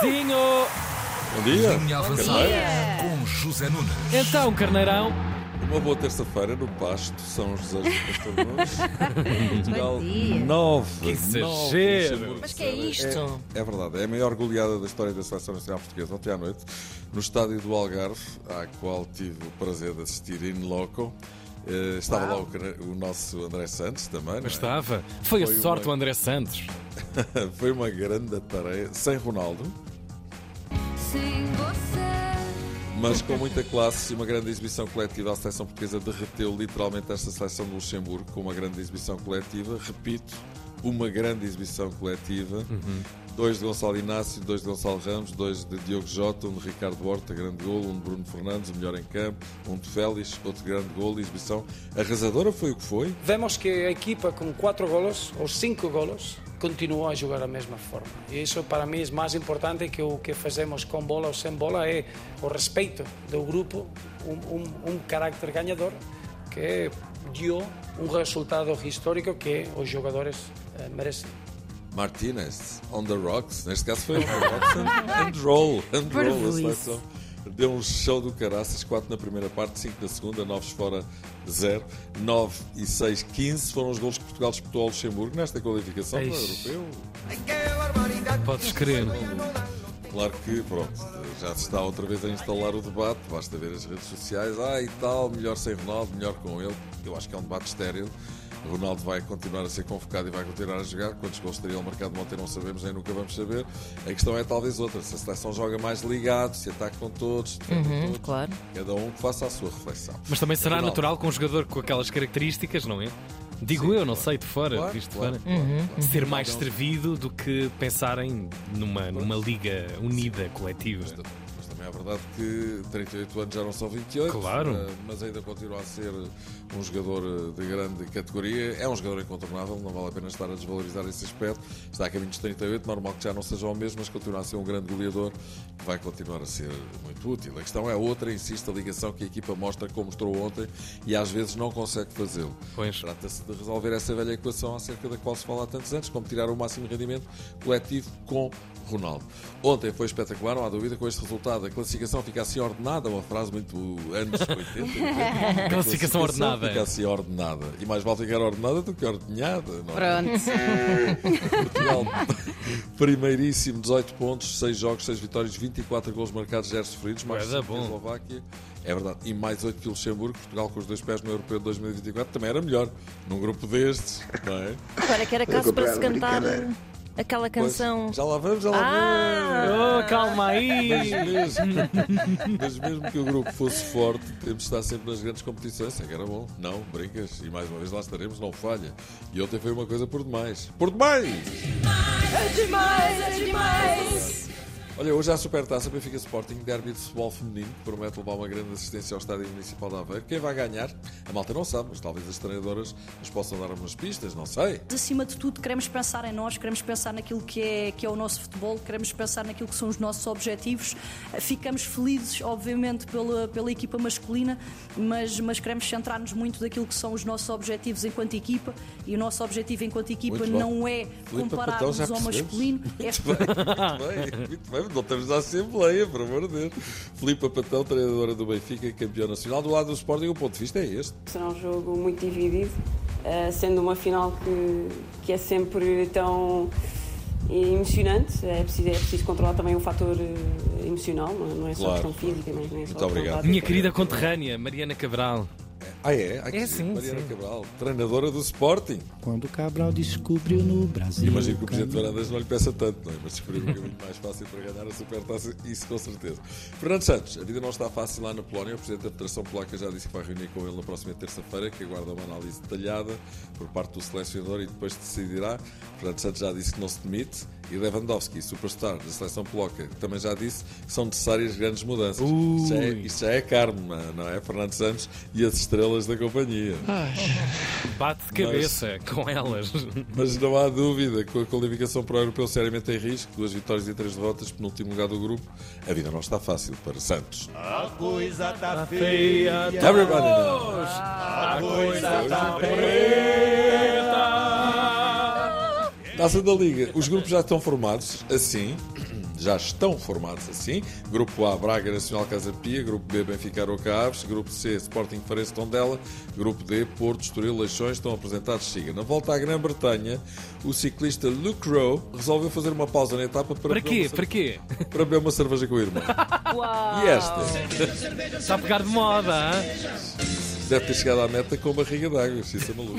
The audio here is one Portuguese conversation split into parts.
cafezinho! Bom dia. Linha avançada com José Nunes. Então, carneirão, Uma boa terça-feira no Pasto, São José dos Pastores. Portugal. 9. Que exagero. Mas que é isto? É, é verdade, é a maior goleada da história da Seleção Nacional Portuguesa ontem à noite, no estádio do Algarve, à qual tive o prazer de assistir in loco. Eh, estava lá o, o nosso André Santos também. é? estava. Foi a Foi sorte uma- do André Santos. Foi uma grande tarefa, sem Ronaldo, Sem você. mas com muita classe e uma grande exibição coletiva. A seleção portuguesa derreteu literalmente esta seleção do Luxemburgo com uma grande exibição coletiva. Repito, uma grande exibição coletiva. Dois de Gonçalo Inácio, dois de Gonçalo Ramos, dois de Diogo Jota, um de Ricardo Horta, grande gol, um de Bruno Fernandes, o melhor em campo, um de Félix, outro grande gol, exibição arrasadora foi o que foi. Vemos que a equipa com quatro golos ou cinco golos continua a jogar da mesma forma. E isso para mim é mais importante que o que fazemos com bola ou sem bola é o respeito do grupo, um, um, um carácter ganhador que deu um resultado histórico que os jogadores eh, merecem. Martinez, on the rocks. Neste caso foi on the rocks and, and roll. And roll a seleção. Deu um show do caraças, 4 na primeira parte, 5 na segunda, 9 fora, 0. 9 e 6, 15 foram os gols que Portugal disputou ao Luxemburgo nesta qualificação para o Eixe. europeu. Podes crer. Claro que, pronto, já se está outra vez a instalar o debate, basta ver as redes sociais, ah e tal, melhor sem Ronaldo, melhor com ele. Eu acho que é um debate estéril. Ronaldo vai continuar a ser convocado e vai continuar a jogar. Quantos gols teria ele marcado ontem não sabemos, nem nunca vamos saber. A questão é talvez outra, se a seleção joga mais ligado, se ataca com todos, Uhum, todos, claro. cada um que faça a sua reflexão. Mas também será Ronaldo. natural com um jogador com aquelas características, não é? Digo eu, não sei, de fora, Claro, visto de claro, fora. claro, Uhum. claro. Ser mais servido do que pensarem numa, numa liga unida, coletiva. É verdade que 38 anos já não são 28. Claro. Mas ainda continua a ser um jogador de grande categoria. É um jogador incontornável, não vale a pena estar a desvalorizar esse aspecto. Está a caminho dos 38, normal que já não seja o mesmo, mas continua a ser um grande goleador que vai continuar a ser muito útil. A questão é outra, insisto, a ligação que a equipa mostra, como mostrou ontem, e às vezes não consegue fazê-lo. Trata-se de resolver essa velha equação acerca da qual se fala há tantos anos, como tirar o máximo rendimento coletivo com Ronaldo. Ontem foi espetacular, não há dúvida, com este resultado. Classificação fica assim ordenada, uma frase muito anos 80. 80. A Classificação ordenada. Fica assim ordenada. E mais vale ficar ordenada do que ordenhada. Não é? Pronto. Portugal, primeiríssimo, 18 pontos, 6 jogos, 6 vitórias, 24 gols marcados, 0 sofridos, mais a bom. Eslováquia. É verdade. E mais 8 que Luxemburgo, Portugal com os dois pés no Europeu de 2024 também era melhor. Num grupo destes, não é? Agora que era caso para se cantar aquela Pois, canção. já lá vamos, já lá Ah! Oh, calma aí! vamos. Mas mesmo, mas mesmo que o grupo fosse forte, temos de estar sempre nas grandes competições. É que era bom. Não, brincas. E mais uma vez lá estaremos, não falha. E ontem foi uma coisa por demais. Por demais! É demais, é demais! Olha, hoje há a Supertaça Benfica Sporting, derby de futebol feminino, que promete levar uma grande assistência ao Estádio Municipal de Aveiro. Quem vai ganhar? A malta não sabe, mas talvez as treinadoras nos possam dar umas pistas, não sei. acima de tudo, queremos pensar em nós, queremos pensar naquilo que é, que é o nosso futebol, queremos pensar naquilo que são os nossos objetivos. Ficamos felizes, obviamente, pela, pela equipa masculina, mas, mas queremos centrar-nos muito daquilo que são os nossos objetivos enquanto equipa. E o nosso objetivo enquanto equipa não é já ao masculino. É Muito bem, muito bem, muito bem. Não estamos na Assembleia, por amor de Deus. Filipe Patão, treinadora do Benfica, campeão nacional. Do lado do Sporting, o ponto de vista é este. Será um jogo muito dividido, eh, sendo uma final que, que é sempre tão emocionante. É preciso, é preciso controlar também o fator eh, emocional, não é- não é só Claro. questão física, não é- é só Muito obrigado. Minha querida conterrânea, Mariana Cabral. Ah, é? Aqui, É, sim, Mariana sim. Cabral, treinadora do Sporting. Quando Cabral descobriu no Brasil. Imagino que o Presidente Varandas não lhe peça tanto, não é? mas descobriu um caminho mais fácil para ganhar a Supertaça, isso com certeza. Fernando Santos, a vida não está fácil lá na Polónia. O Presidente da Federação Polaca já disse que vai reunir com ele na próxima terça-feira, que aguarda uma análise detalhada por parte do selecionador e depois decidirá. Fernando Santos já disse que não se demite. E Lewandowski, superstar da seleção polaca, também já disse que são necessárias grandes mudanças. Isto já, é, isto já é carne, não é? Fernando Santos e as estrelas da companhia. Bate de cabeça com elas. Mas não há dúvida, com a qualificação para o europeu seriamente em risco, duas vitórias e três derrotas, penúltimo lugar do grupo, a vida não está fácil para Santos. A coisa tá Feia, Everybody knows. A coisa tá Taça da Liga, os grupos já estão formados, assim, já estão formados assim. Grupo A, Braga Nacional Casa Pia. Grupo B, Benfica Aroca Aves. Grupo C, Sporting Farense Tondela. Grupo D, Porto, Estoril, Leixões. Estão apresentados, siga. Na volta à Grã-Bretanha, o ciclista Luke Rowe resolveu fazer uma pausa na etapa para, Para beber quê? uma Para quê? para beber uma cerveja com o irmão. Uau! E esta? Está a pegar de moda, hã? Deve ter chegado à meta com barriga d'água, isso é maluco.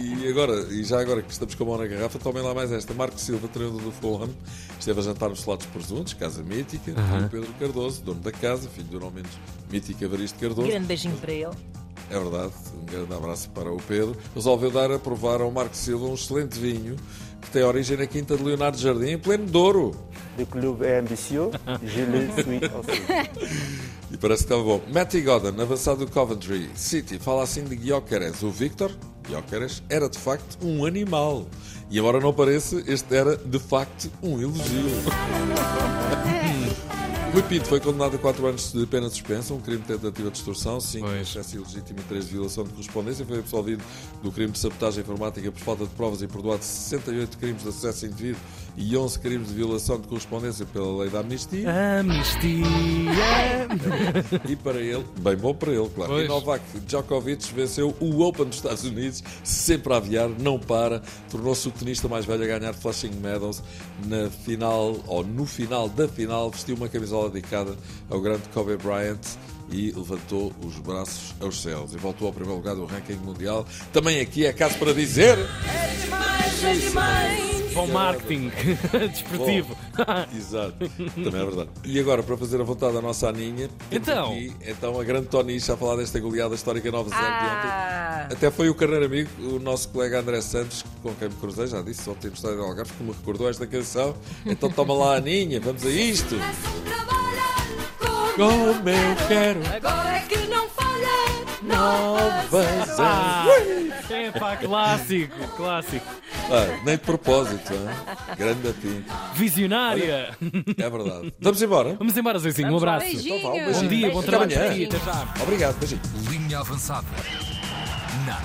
E, agora, e já agora que estamos com a mão na garrafa, tomem lá mais esta. Marco Silva, treinador do Fulham, esteve a jantar nos Solados Presuntos, casa mítica. E o Pedro Cardoso, dono da casa, filho do não menos mítico Evaristo Cardoso. Grande beijinho para ele. É verdade, um grande abraço para o Pedro. Resolveu dar a provar ao Marco Silva um excelente vinho que tem origem na Quinta de Leonardo Jardim, em pleno Douro. Le club est ambitieux, je le suis aussi. Parece que estava bom. Matty Godden, avançado do Coventry City, fala assim de Gyökeres. O Victor, Gyökeres, era de facto um animal. E embora não pareça, este era de facto um elogio. Rui Pinto foi condenado a 4 anos de pena suspensa, um crime de tentativa de extorsão, 5 de excesso ilegítimo e 3 de violação de correspondência. Foi absolvido do crime de sabotagem informática por falta de provas e perdoado 68 crimes de acesso indevido e 11 crimes de violação de correspondência pela lei da amnistia. Amnistia. E para ele, bem bom para ele, claro. Pois. E Novak Djokovic venceu o Open dos Estados Unidos, sempre a aviar, não para. Tornou-se o tenista mais velho a ganhar Flushing Meadows na final, ou no final da final, vestiu uma camisola dedicada ao grande Kobe Bryant e levantou os braços aos céus e voltou ao primeiro lugar do ranking mundial. Também aqui é caso para dizer. Bom marketing desportivo. Exato, também é verdade. E agora, para fazer a vontade da nossa Aninha, temos Então? aqui, então a grande Tonicha a falar desta goleada histórica 9-0 de ontem. Ah! Até foi o carneiro amigo, o nosso colega André Santos, com quem me cruzei, já disse, ontem no Estádio de Algarve, que me recordou esta canção. Então toma lá, Aninha, vamos a isto. Como eu quero Agora é que não falha! novas Ah, é pá, clássico, clássico. ah, Nem de propósito, hein? grande a ti. Visionária. É verdade. Vamos embora? Vamos embora, Zezinho. Um abraço. Beijinho! Então vá, um Bom beijinho. dia, bom Até trabalho amanhã. Até já. Obrigado, beijinho. Linha avançada. Na